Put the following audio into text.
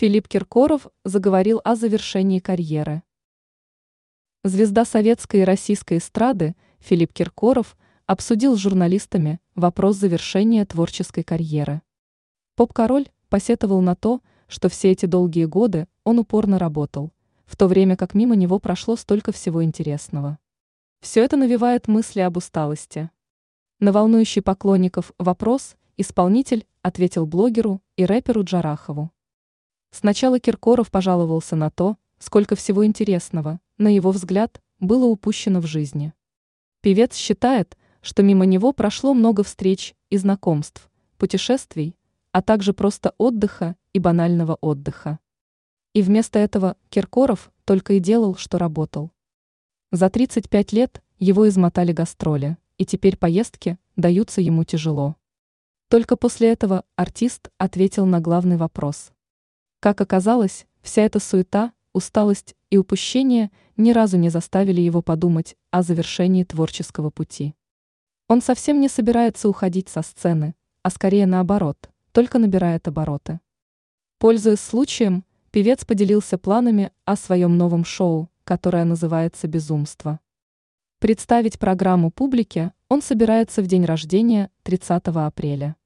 Филипп Киркоров заговорил о завершении карьеры. Звезда советской и российской эстрады Филипп Киркоров обсудил с журналистами вопрос завершения творческой карьеры. Поп-король посетовал на то, что все эти долгие годы он упорно работал, в то время как мимо него прошло столько всего интересного. Все это навевает мысли об усталости. На волнующий поклонников вопрос исполнитель ответил блогеру и рэперу Джарахову. Сначала Киркоров пожаловался на то, сколько всего интересного, на его взгляд, было упущено в жизни. Певец считает, что мимо него прошло много встреч и знакомств, путешествий, а также просто отдыха и банального отдыха. И вместо этого Киркоров только и делал, что работал. За 35 лет его измотали гастроли, и теперь поездки даются ему тяжело. Только после этого артист ответил на главный вопрос – как оказалось, вся эта суета, усталость и упущение ни разу не заставили его подумать о завершении творческого пути. Он совсем не собирается уходить со сцены, а скорее наоборот, только набирает обороты. Пользуясь случаем, певец поделился планами о своем новом шоу, которое называется «Безумство». Представить программу публике он собирается в день рождения 30 апреля.